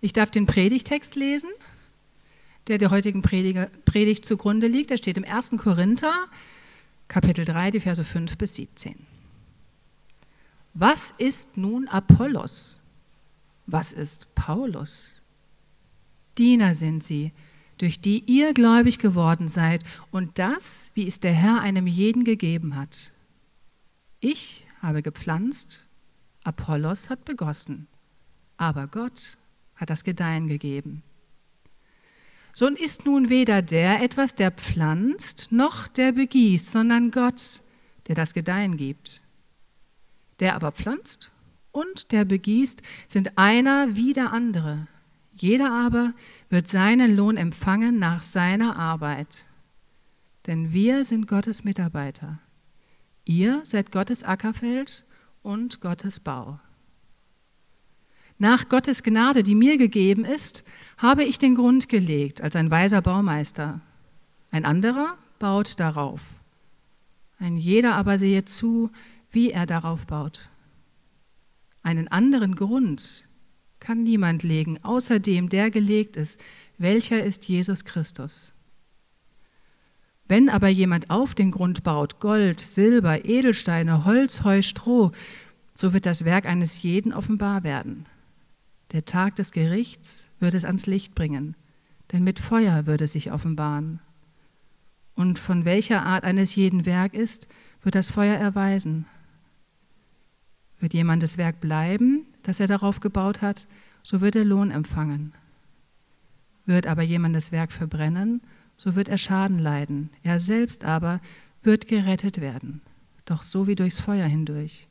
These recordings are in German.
Ich darf den Predigtext lesen, der der heutigen Predigt zugrunde liegt. Der steht im 1. Korinther, Kapitel 3, die Verse 5 bis 17. Was ist nun Apollos? Was ist Paulus? Diener sind sie, durch die ihr gläubig geworden seid, und das, wie es der Herr einem jeden gegeben hat. Ich habe gepflanzt, Apollos hat begossen, aber Gott hat das Gedeihen gegeben. So ist nun weder der etwas, der pflanzt, noch der begießt, sondern Gott, der das Gedeihen gibt. Der aber pflanzt und der begießt sind einer wie der andere. Jeder aber wird seinen Lohn empfangen nach seiner Arbeit. Denn wir sind Gottes Mitarbeiter. Ihr seid Gottes Ackerfeld und Gottes Bau. Nach Gottes Gnade, die mir gegeben ist, habe ich den Grund gelegt als ein weiser Baumeister. Ein anderer baut darauf. Ein jeder aber sehe zu, wie er darauf baut. Einen anderen Grund kann niemand legen, außer dem, der gelegt ist, welcher ist Jesus Christus. Wenn aber jemand auf den Grund baut, Gold, Silber, Edelsteine, Holz, Heu, Stroh, so wird das Werk eines jeden offenbar werden. Der Tag des Gerichts wird es ans Licht bringen, denn mit Feuer wird es sich offenbaren. Und von welcher Art eines jeden Werk ist, wird das Feuer erweisen. Wird jemandes Werk bleiben, das er darauf gebaut hat, so wird er Lohn empfangen. Wird aber jemandes Werk verbrennen, so wird er Schaden leiden. Er selbst aber wird gerettet werden, doch so wie durchs Feuer hindurch.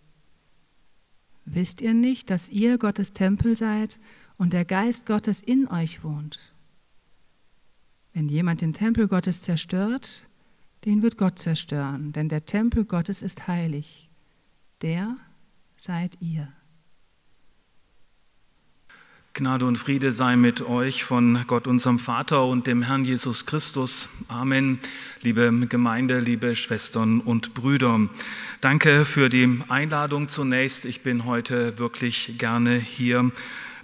Wisst ihr nicht, dass ihr Gottes Tempel seid und der Geist Gottes in euch wohnt? Wenn jemand den Tempel Gottes zerstört, den wird Gott zerstören, denn der Tempel Gottes ist heilig. Der seid ihr. Gnade und Friede sei mit euch von Gott unserem Vater und dem Herrn Jesus Christus. Amen. Liebe Gemeinde, liebe Schwestern und Brüder. Danke für die Einladung zunächst. Ich bin heute wirklich gerne hier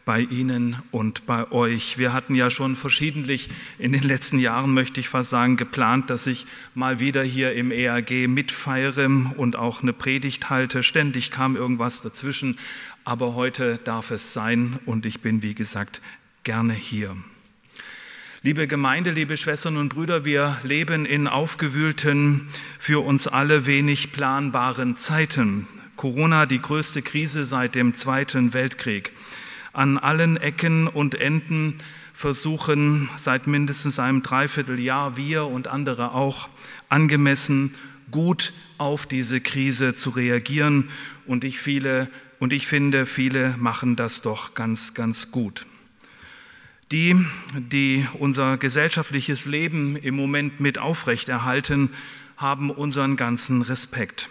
bei Ihnen und bei euch. Wir hatten ja schon verschiedentlich in den letzten Jahren, möchte ich fast sagen, geplant, dass ich mal wieder hier im EAG mitfeiere und auch eine Predigt halte. Ständig kam irgendwas dazwischen aber heute darf es sein und ich bin, wie gesagt, gerne hier. Liebe Gemeinde, liebe Schwestern und Brüder, wir leben in aufgewühlten, für uns alle wenig planbaren Zeiten. Corona, die größte Krise seit dem Zweiten Weltkrieg. An allen Ecken und Enden versuchen seit mindestens einem Dreivierteljahr wir und andere auch angemessen gut auf diese Krise zu reagieren. Und ich viele und ich finde, viele machen das doch ganz, ganz gut. Die, die unser gesellschaftliches Leben im Moment mit aufrechterhalten, haben unseren ganzen Respekt.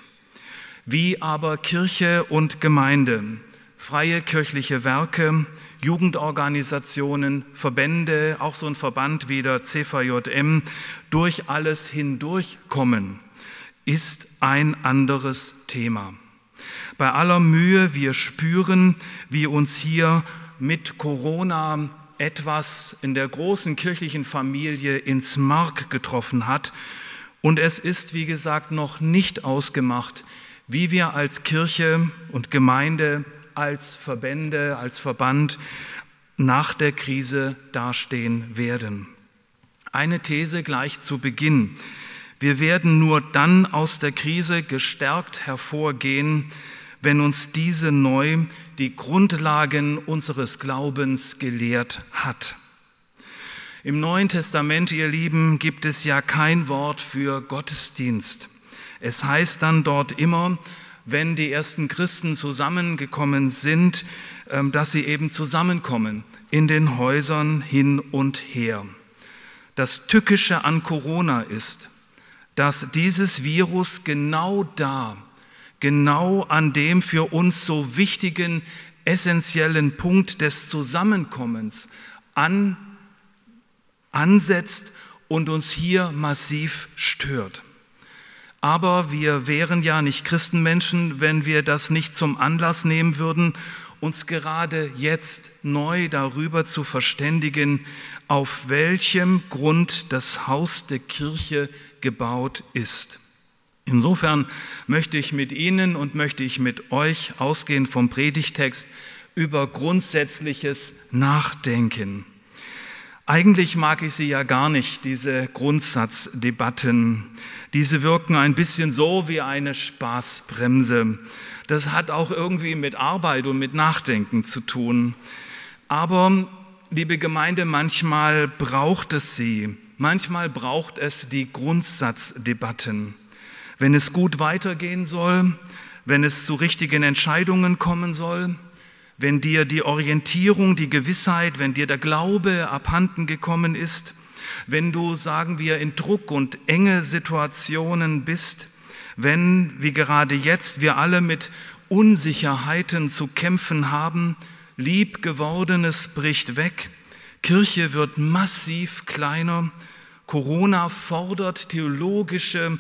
Wie aber Kirche und Gemeinde, freie kirchliche Werke, Jugendorganisationen, Verbände, auch so ein Verband wie der CVJM, durch alles hindurchkommen, ist ein anderes Thema. Bei aller Mühe, wir spüren, wie uns hier mit Corona etwas in der großen kirchlichen Familie ins Mark getroffen hat. Und es ist, wie gesagt, noch nicht ausgemacht, wie wir als Kirche und Gemeinde, als Verbände, als Verband nach der Krise dastehen werden. Eine These gleich zu Beginn. Wir werden nur dann aus der Krise gestärkt hervorgehen, wenn uns diese neu die Grundlagen unseres Glaubens gelehrt hat. Im Neuen Testament, ihr Lieben, gibt es ja kein Wort für Gottesdienst. Es heißt dann dort immer, wenn die ersten Christen zusammengekommen sind, ähm, dass sie eben zusammenkommen in den Häusern hin und her. Das Tückische an Corona ist, dass dieses Virus genau da genau an dem für uns so wichtigen, essentiellen Punkt des Zusammenkommens an, ansetzt und uns hier massiv stört. Aber wir wären ja nicht Christenmenschen, wenn wir das nicht zum Anlass nehmen würden, uns gerade jetzt neu darüber zu verständigen, auf welchem Grund das Haus der Kirche gebaut ist. Insofern möchte ich mit Ihnen und möchte ich mit euch ausgehend vom Predigtext über Grundsätzliches nachdenken. Eigentlich mag ich sie ja gar nicht, diese Grundsatzdebatten. Diese wirken ein bisschen so wie eine Spaßbremse. Das hat auch irgendwie mit Arbeit und mit Nachdenken zu tun. Aber, liebe Gemeinde, manchmal braucht es sie. Manchmal braucht es die Grundsatzdebatten. Wenn es gut weitergehen soll, wenn es zu richtigen Entscheidungen kommen soll, wenn dir die Orientierung, die Gewissheit, wenn dir der Glaube abhanden gekommen ist, wenn du, sagen wir, in Druck und enge Situationen bist, wenn, wie gerade jetzt, wir alle mit Unsicherheiten zu kämpfen haben, lieb gewordenes bricht weg, Kirche wird massiv kleiner, Corona fordert theologische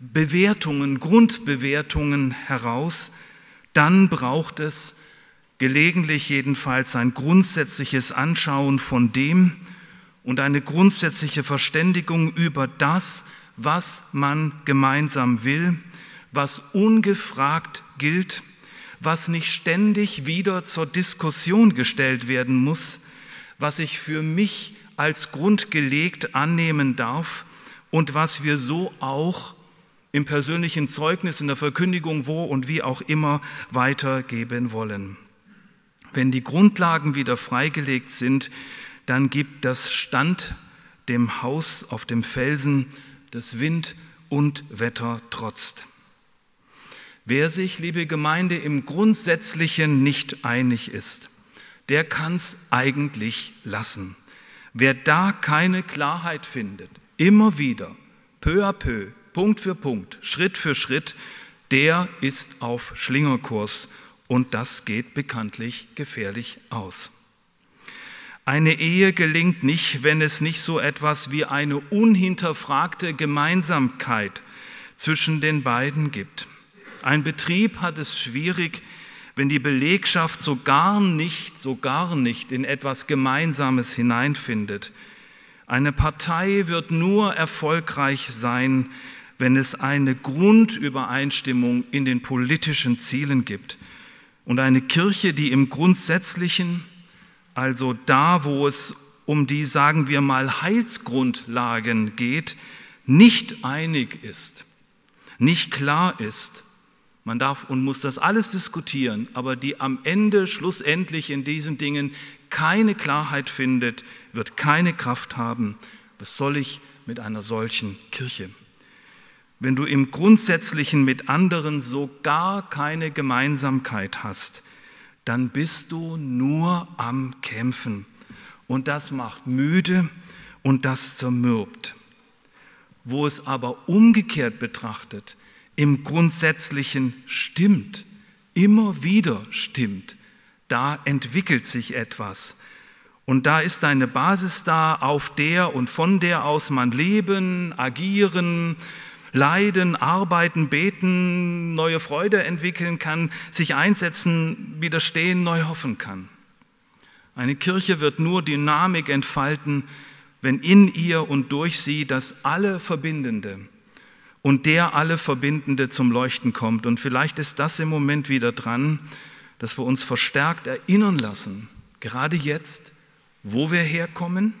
Bewertungen, Grundbewertungen heraus, dann braucht es gelegentlich jedenfalls ein grundsätzliches Anschauen von dem und eine grundsätzliche Verständigung über das, was man gemeinsam will, was ungefragt gilt, was nicht ständig wieder zur Diskussion gestellt werden muss, was ich für mich als grundgelegt annehmen darf und was wir so auch im persönlichen Zeugnis, in der Verkündigung, wo und wie auch immer weitergeben wollen. Wenn die Grundlagen wieder freigelegt sind, dann gibt das Stand dem Haus auf dem Felsen, das Wind und Wetter trotzt. Wer sich, liebe Gemeinde, im Grundsätzlichen nicht einig ist, der kann es eigentlich lassen. Wer da keine Klarheit findet, immer wieder, peu à peu, Punkt für Punkt, Schritt für Schritt, der ist auf Schlingerkurs und das geht bekanntlich gefährlich aus. Eine Ehe gelingt nicht, wenn es nicht so etwas wie eine unhinterfragte Gemeinsamkeit zwischen den beiden gibt. Ein Betrieb hat es schwierig, wenn die Belegschaft so gar nicht, so gar nicht in etwas Gemeinsames hineinfindet. Eine Partei wird nur erfolgreich sein, wenn es eine Grundübereinstimmung in den politischen Zielen gibt und eine Kirche, die im Grundsätzlichen, also da, wo es um die, sagen wir mal, Heilsgrundlagen geht, nicht einig ist, nicht klar ist. Man darf und muss das alles diskutieren, aber die am Ende schlussendlich in diesen Dingen keine Klarheit findet, wird keine Kraft haben. Was soll ich mit einer solchen Kirche? wenn du im Grundsätzlichen mit anderen so gar keine Gemeinsamkeit hast, dann bist du nur am Kämpfen. Und das macht müde und das zermürbt. Wo es aber umgekehrt betrachtet, im Grundsätzlichen stimmt, immer wieder stimmt, da entwickelt sich etwas. Und da ist eine Basis da, auf der und von der aus man leben, agieren, leiden, arbeiten, beten, neue Freude entwickeln kann, sich einsetzen, widerstehen, neu hoffen kann. Eine Kirche wird nur Dynamik entfalten, wenn in ihr und durch sie das alle Verbindende und der alle Verbindende zum Leuchten kommt. Und vielleicht ist das im Moment wieder dran, dass wir uns verstärkt erinnern lassen, gerade jetzt, wo wir herkommen,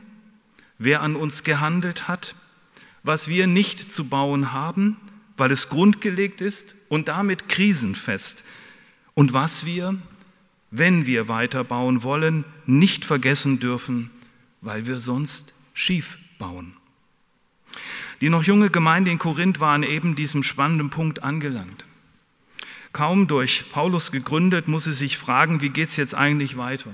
wer an uns gehandelt hat, was wir nicht zu bauen haben, weil es grundgelegt ist und damit krisenfest. Und was wir, wenn wir weiterbauen wollen, nicht vergessen dürfen, weil wir sonst schief bauen. Die noch junge Gemeinde in Korinth war an eben diesem spannenden Punkt angelangt. Kaum durch Paulus gegründet, muss sie sich fragen, wie geht es jetzt eigentlich weiter?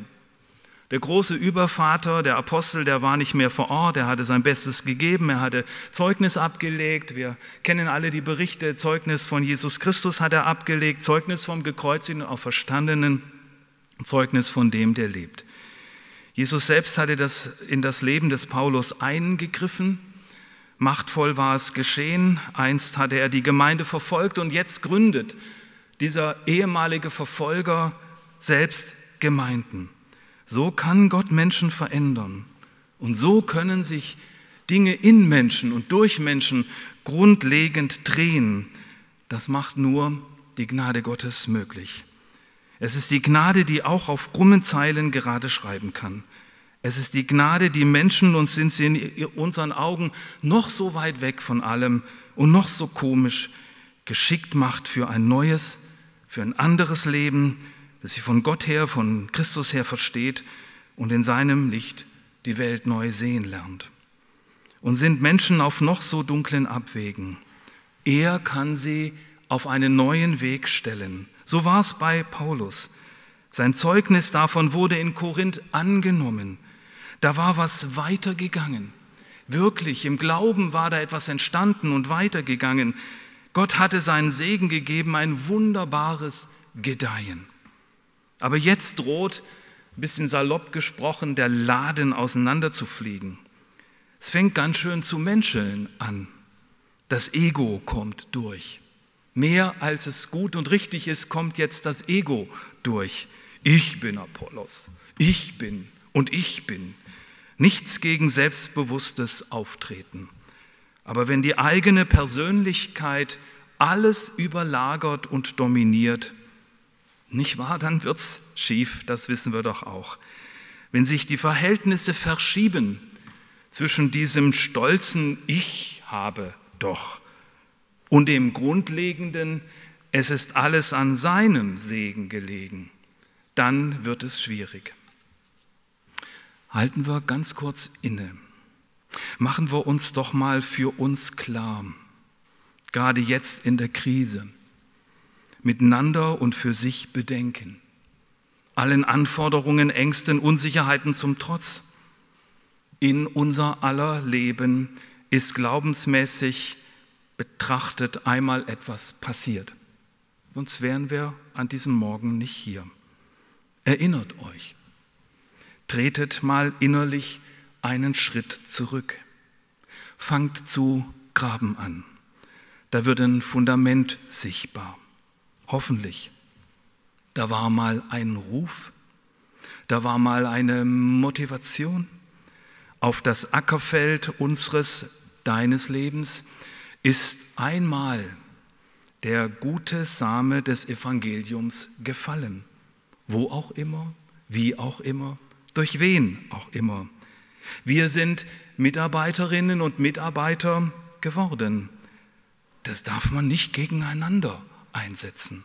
Der große Übervater, der Apostel, der war nicht mehr vor Ort, er hatte sein Bestes gegeben, er hatte Zeugnis abgelegt. Wir kennen alle die Berichte, Zeugnis von Jesus Christus hat er abgelegt, Zeugnis vom gekreuzigten und auferstandenen, Zeugnis von dem, der lebt. Jesus selbst hatte das in das Leben des Paulus eingegriffen, machtvoll war es geschehen, einst hatte er die Gemeinde verfolgt und jetzt gründet dieser ehemalige Verfolger selbst Gemeinden. So kann Gott Menschen verändern. Und so können sich Dinge in Menschen und durch Menschen grundlegend drehen. Das macht nur die Gnade Gottes möglich. Es ist die Gnade, die auch auf krummen Zeilen gerade schreiben kann. Es ist die Gnade, die Menschen, und sind sie in unseren Augen noch so weit weg von allem und noch so komisch, geschickt macht für ein neues, für ein anderes Leben, das sie von Gott her, von Christus her versteht und in seinem Licht die Welt neu sehen lernt. Und sind Menschen auf noch so dunklen Abwegen, er kann sie auf einen neuen Weg stellen. So war es bei Paulus. Sein Zeugnis davon wurde in Korinth angenommen. Da war was weitergegangen. Wirklich, im Glauben war da etwas entstanden und weitergegangen. Gott hatte seinen Segen gegeben, ein wunderbares Gedeihen. Aber jetzt droht, ein bisschen salopp gesprochen, der Laden auseinanderzufliegen. Es fängt ganz schön zu menscheln an. Das Ego kommt durch. Mehr als es gut und richtig ist, kommt jetzt das Ego durch. Ich bin Apollos. Ich bin und ich bin. Nichts gegen selbstbewusstes Auftreten. Aber wenn die eigene Persönlichkeit alles überlagert und dominiert, nicht wahr, dann wird's schief, das wissen wir doch auch. Wenn sich die Verhältnisse verschieben zwischen diesem stolzen Ich habe doch und dem grundlegenden Es ist alles an seinem Segen gelegen, dann wird es schwierig. Halten wir ganz kurz inne. Machen wir uns doch mal für uns klar, gerade jetzt in der Krise, miteinander und für sich bedenken. Allen Anforderungen, Ängsten, Unsicherheiten zum Trotz. In unser aller Leben ist glaubensmäßig betrachtet einmal etwas passiert. Sonst wären wir an diesem Morgen nicht hier. Erinnert euch. Tretet mal innerlich einen Schritt zurück. Fangt zu graben an. Da wird ein Fundament sichtbar. Hoffentlich. Da war mal ein Ruf, da war mal eine Motivation. Auf das Ackerfeld unseres, deines Lebens ist einmal der gute Same des Evangeliums gefallen. Wo auch immer, wie auch immer, durch wen auch immer. Wir sind Mitarbeiterinnen und Mitarbeiter geworden. Das darf man nicht gegeneinander einsetzen.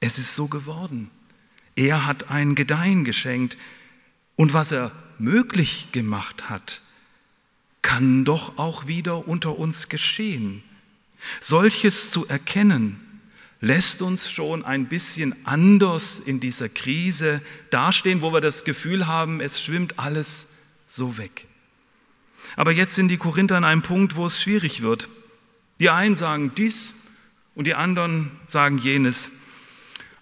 Es ist so geworden. Er hat ein Gedeihen geschenkt und was er möglich gemacht hat, kann doch auch wieder unter uns geschehen. Solches zu erkennen, lässt uns schon ein bisschen anders in dieser Krise dastehen, wo wir das Gefühl haben, es schwimmt alles so weg. Aber jetzt sind die Korinther an einem Punkt, wo es schwierig wird. Die einen sagen dies und die anderen sagen jenes.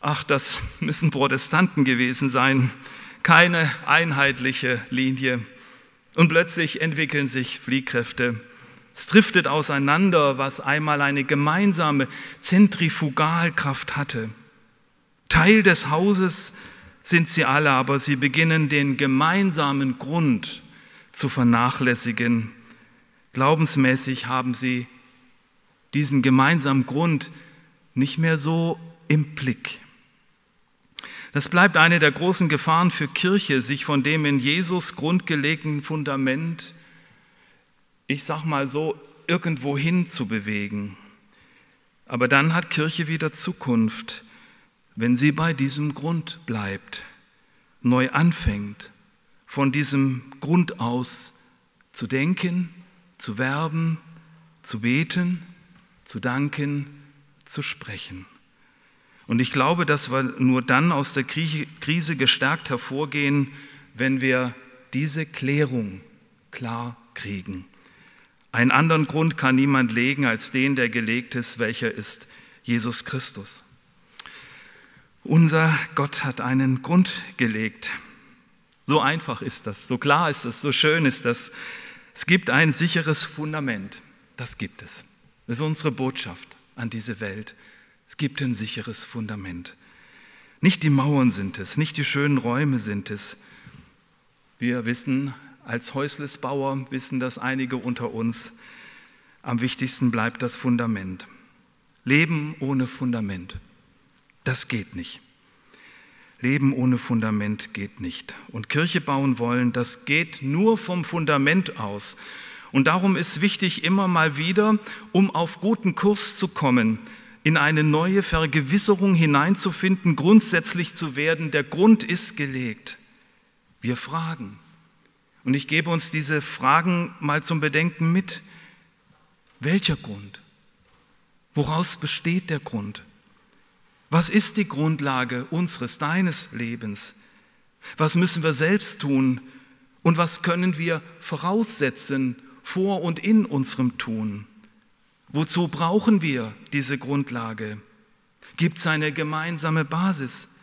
Ach, das müssen Protestanten gewesen sein. Keine einheitliche Linie. Und plötzlich entwickeln sich Fliehkräfte. Es driftet auseinander, was einmal eine gemeinsame Zentrifugalkraft hatte. Teil des Hauses sind sie alle, aber sie beginnen den gemeinsamen Grund zu vernachlässigen. Glaubensmäßig haben sie diesen gemeinsamen Grund nicht mehr so im Blick. Das bleibt eine der großen Gefahren für Kirche, sich von dem in Jesus grundgelegten Fundament, ich sag mal so, irgendwo hin zu bewegen. Aber dann hat Kirche wieder Zukunft, wenn sie bei diesem Grund bleibt, neu anfängt, von diesem Grund aus zu denken, zu werben, zu beten, zu danken, zu sprechen. Und ich glaube, dass wir nur dann aus der Krise gestärkt hervorgehen, wenn wir diese Klärung klar kriegen. Einen anderen Grund kann niemand legen als den, der gelegt ist, welcher ist Jesus Christus. Unser Gott hat einen Grund gelegt. So einfach ist das, so klar ist das, so schön ist das. Es gibt ein sicheres Fundament. Das gibt es. Das ist unsere Botschaft an diese Welt. Es gibt ein sicheres Fundament. Nicht die Mauern sind es, nicht die schönen Räume sind es. Wir wissen, als Häuslesbauer wissen das einige unter uns, am wichtigsten bleibt das Fundament. Leben ohne Fundament, das geht nicht. Leben ohne Fundament geht nicht. Und Kirche bauen wollen, das geht nur vom Fundament aus. Und darum ist wichtig, immer mal wieder, um auf guten Kurs zu kommen, in eine neue Vergewisserung hineinzufinden, grundsätzlich zu werden. Der Grund ist gelegt. Wir fragen. Und ich gebe uns diese Fragen mal zum Bedenken mit. Welcher Grund? Woraus besteht der Grund? Was ist die Grundlage unseres, deines Lebens? Was müssen wir selbst tun? Und was können wir voraussetzen vor und in unserem Tun? Wozu brauchen wir diese Grundlage? Gibt es eine gemeinsame Basis?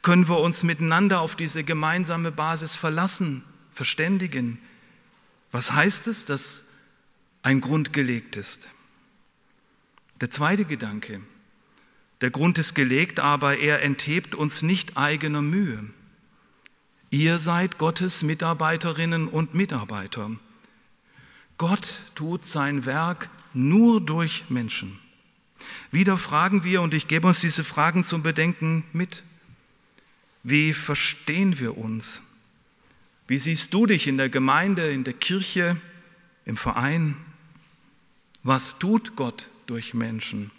Können wir uns miteinander auf diese gemeinsame Basis verlassen, verständigen? Was heißt es, dass ein Grund gelegt ist? Der zweite Gedanke, der Grund ist gelegt, aber er enthebt uns nicht eigener Mühe. Ihr seid Gottes Mitarbeiterinnen und Mitarbeiter. Gott tut sein Werk nur durch Menschen. Wieder fragen wir, und ich gebe uns diese Fragen zum Bedenken mit, wie verstehen wir uns? Wie siehst du dich in der Gemeinde, in der Kirche, im Verein? Was tut Gott durch Menschen?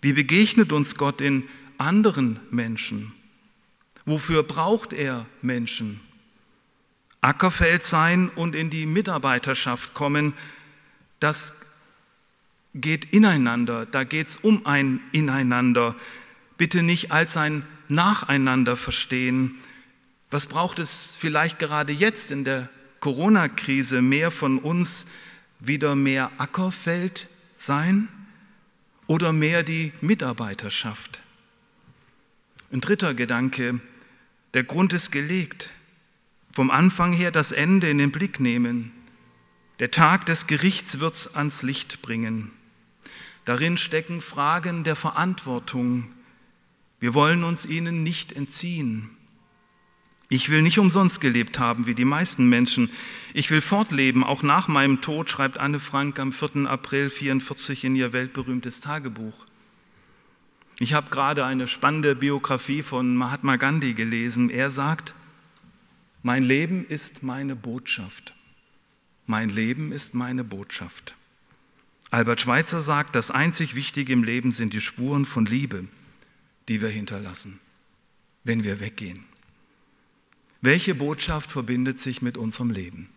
Wie begegnet uns Gott in anderen Menschen? Wofür braucht er Menschen? Ackerfeld sein und in die Mitarbeiterschaft kommen, das geht ineinander, da geht es um ein Ineinander. Bitte nicht als ein Nacheinander verstehen. Was braucht es vielleicht gerade jetzt in der Corona-Krise mehr von uns, wieder mehr Ackerfeld sein? oder mehr die Mitarbeiterschaft. Ein dritter Gedanke, der Grund ist gelegt. Vom Anfang her das Ende in den Blick nehmen. Der Tag des Gerichts wird's ans Licht bringen. Darin stecken Fragen der Verantwortung. Wir wollen uns ihnen nicht entziehen. Ich will nicht umsonst gelebt haben wie die meisten Menschen. Ich will fortleben, auch nach meinem Tod, schreibt Anne Frank am 4. April 44 in ihr weltberühmtes Tagebuch. Ich habe gerade eine spannende Biografie von Mahatma Gandhi gelesen. Er sagt, mein Leben ist meine Botschaft. Mein Leben ist meine Botschaft. Albert Schweitzer sagt, das einzig Wichtige im Leben sind die Spuren von Liebe, die wir hinterlassen, wenn wir weggehen. Welche Botschaft verbindet sich mit unserem Leben?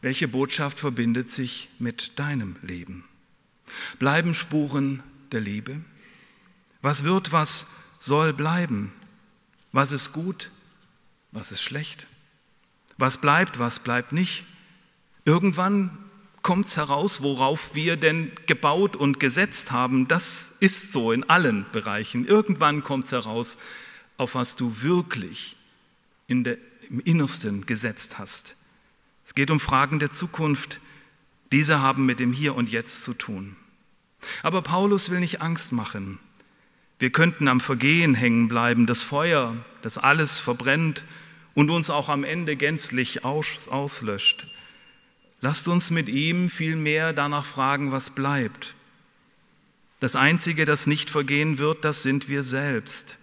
Welche Botschaft verbindet sich mit deinem Leben? Bleiben Spuren der Liebe? Was wird, was soll bleiben? Was ist gut? Was ist schlecht? Was bleibt, was bleibt nicht? Irgendwann kommt es heraus, worauf wir denn gebaut und gesetzt haben. Das ist so in allen Bereichen. Irgendwann kommt es heraus, auf was du wirklich in der, im Innersten gesetzt hast. Es geht um Fragen der Zukunft. Diese haben mit dem Hier und Jetzt zu tun. Aber Paulus will nicht Angst machen. Wir könnten am Vergehen hängen bleiben, das Feuer, das alles verbrennt und uns auch am Ende gänzlich auslöscht. Lasst uns mit ihm vielmehr danach fragen, was bleibt. Das Einzige, das nicht vergehen wird, das sind wir selbst.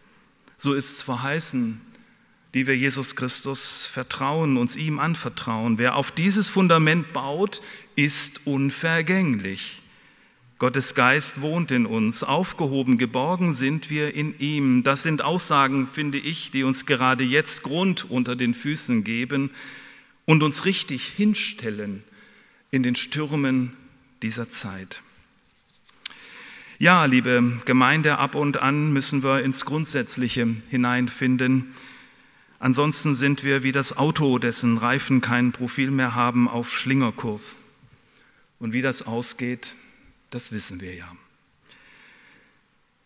So ist es verheißen die wir Jesus Christus vertrauen, uns ihm anvertrauen. Wer auf dieses Fundament baut, ist unvergänglich. Gottes Geist wohnt in uns, aufgehoben, geborgen sind wir in ihm. Das sind Aussagen, finde ich, die uns gerade jetzt Grund unter den Füßen geben und uns richtig hinstellen in den Stürmen dieser Zeit. Ja, liebe Gemeinde, ab und an müssen wir ins Grundsätzliche hineinfinden. Ansonsten sind wir wie das Auto, dessen Reifen kein Profil mehr haben, auf Schlingerkurs. Und wie das ausgeht, das wissen wir ja.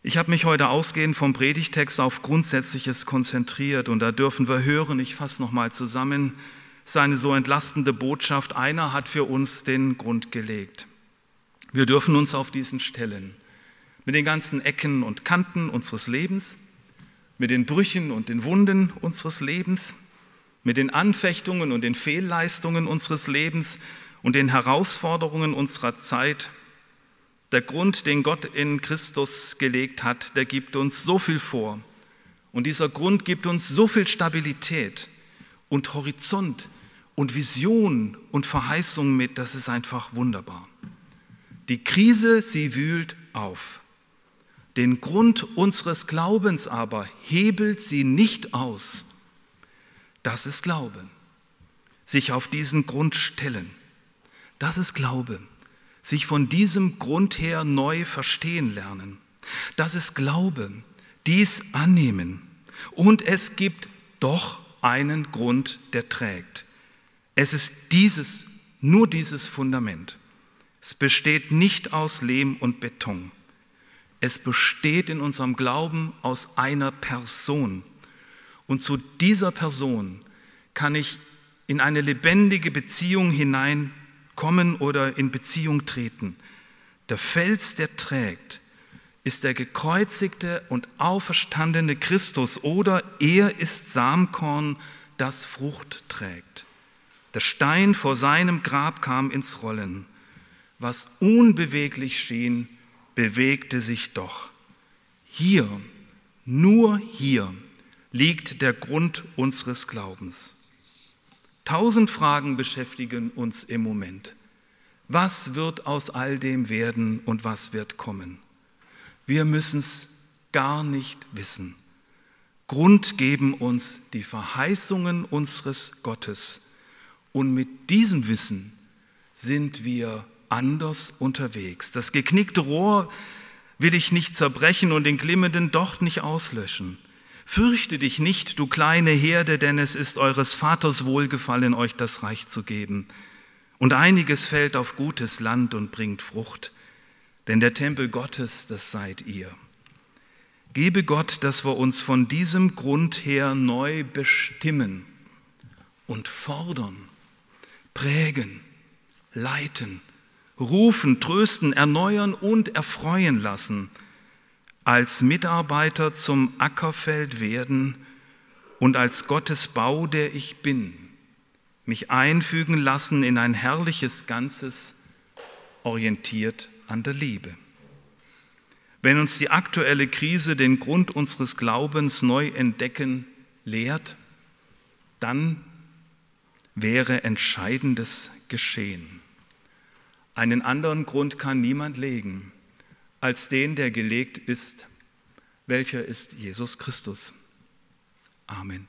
Ich habe mich heute ausgehend vom Predigtext auf Grundsätzliches konzentriert und da dürfen wir hören, ich fasse nochmal zusammen, seine so entlastende Botschaft, einer hat für uns den Grund gelegt. Wir dürfen uns auf diesen stellen, mit den ganzen Ecken und Kanten unseres Lebens, mit den Brüchen und den Wunden unseres Lebens, mit den Anfechtungen und den Fehlleistungen unseres Lebens und den Herausforderungen unserer Zeit. Der Grund, den Gott in Christus gelegt hat, der gibt uns so viel vor. Und dieser Grund gibt uns so viel Stabilität und Horizont und Vision und Verheißung mit, das ist einfach wunderbar. Die Krise, sie wühlt auf. Den Grund unseres Glaubens aber hebelt sie nicht aus. Das ist Glaube. Sich auf diesen Grund stellen. Das ist Glaube. Sich von diesem Grund her neu verstehen lernen. Das ist Glaube. Dies annehmen. Und es gibt doch einen Grund, der trägt. Es ist dieses, nur dieses Fundament. Es besteht nicht aus Lehm und Beton. Es besteht in unserem Glauben aus einer Person. Und zu dieser Person kann ich in eine lebendige Beziehung hineinkommen oder in Beziehung treten. Der Fels, der trägt, ist der gekreuzigte und auferstandene Christus oder er ist Samkorn, das Frucht trägt. Der Stein vor seinem Grab kam ins Rollen. Was unbeweglich schien, bewegte sich doch. Hier, nur hier liegt der Grund unseres Glaubens. Tausend Fragen beschäftigen uns im Moment. Was wird aus all dem werden und was wird kommen? Wir müssen es gar nicht wissen. Grund geben uns die Verheißungen unseres Gottes. Und mit diesem Wissen sind wir anders unterwegs. Das geknickte Rohr will ich nicht zerbrechen und den glimmenden Docht nicht auslöschen. Fürchte dich nicht, du kleine Herde, denn es ist eures Vaters Wohlgefallen, euch das Reich zu geben. Und einiges fällt auf gutes Land und bringt Frucht, denn der Tempel Gottes, das seid ihr. Gebe Gott, dass wir uns von diesem Grund her neu bestimmen und fordern, prägen, leiten rufen, trösten, erneuern und erfreuen lassen, als Mitarbeiter zum Ackerfeld werden und als Gottes Bau, der ich bin, mich einfügen lassen in ein herrliches Ganzes, orientiert an der Liebe. Wenn uns die aktuelle Krise den Grund unseres Glaubens neu entdecken lehrt, dann wäre Entscheidendes geschehen. Einen anderen Grund kann niemand legen als den, der gelegt ist. Welcher ist Jesus Christus? Amen.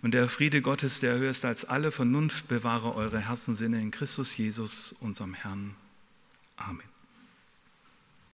Und der Friede Gottes, der höher ist als alle Vernunft, bewahre eure Herzensinne in Christus Jesus, unserem Herrn. Amen.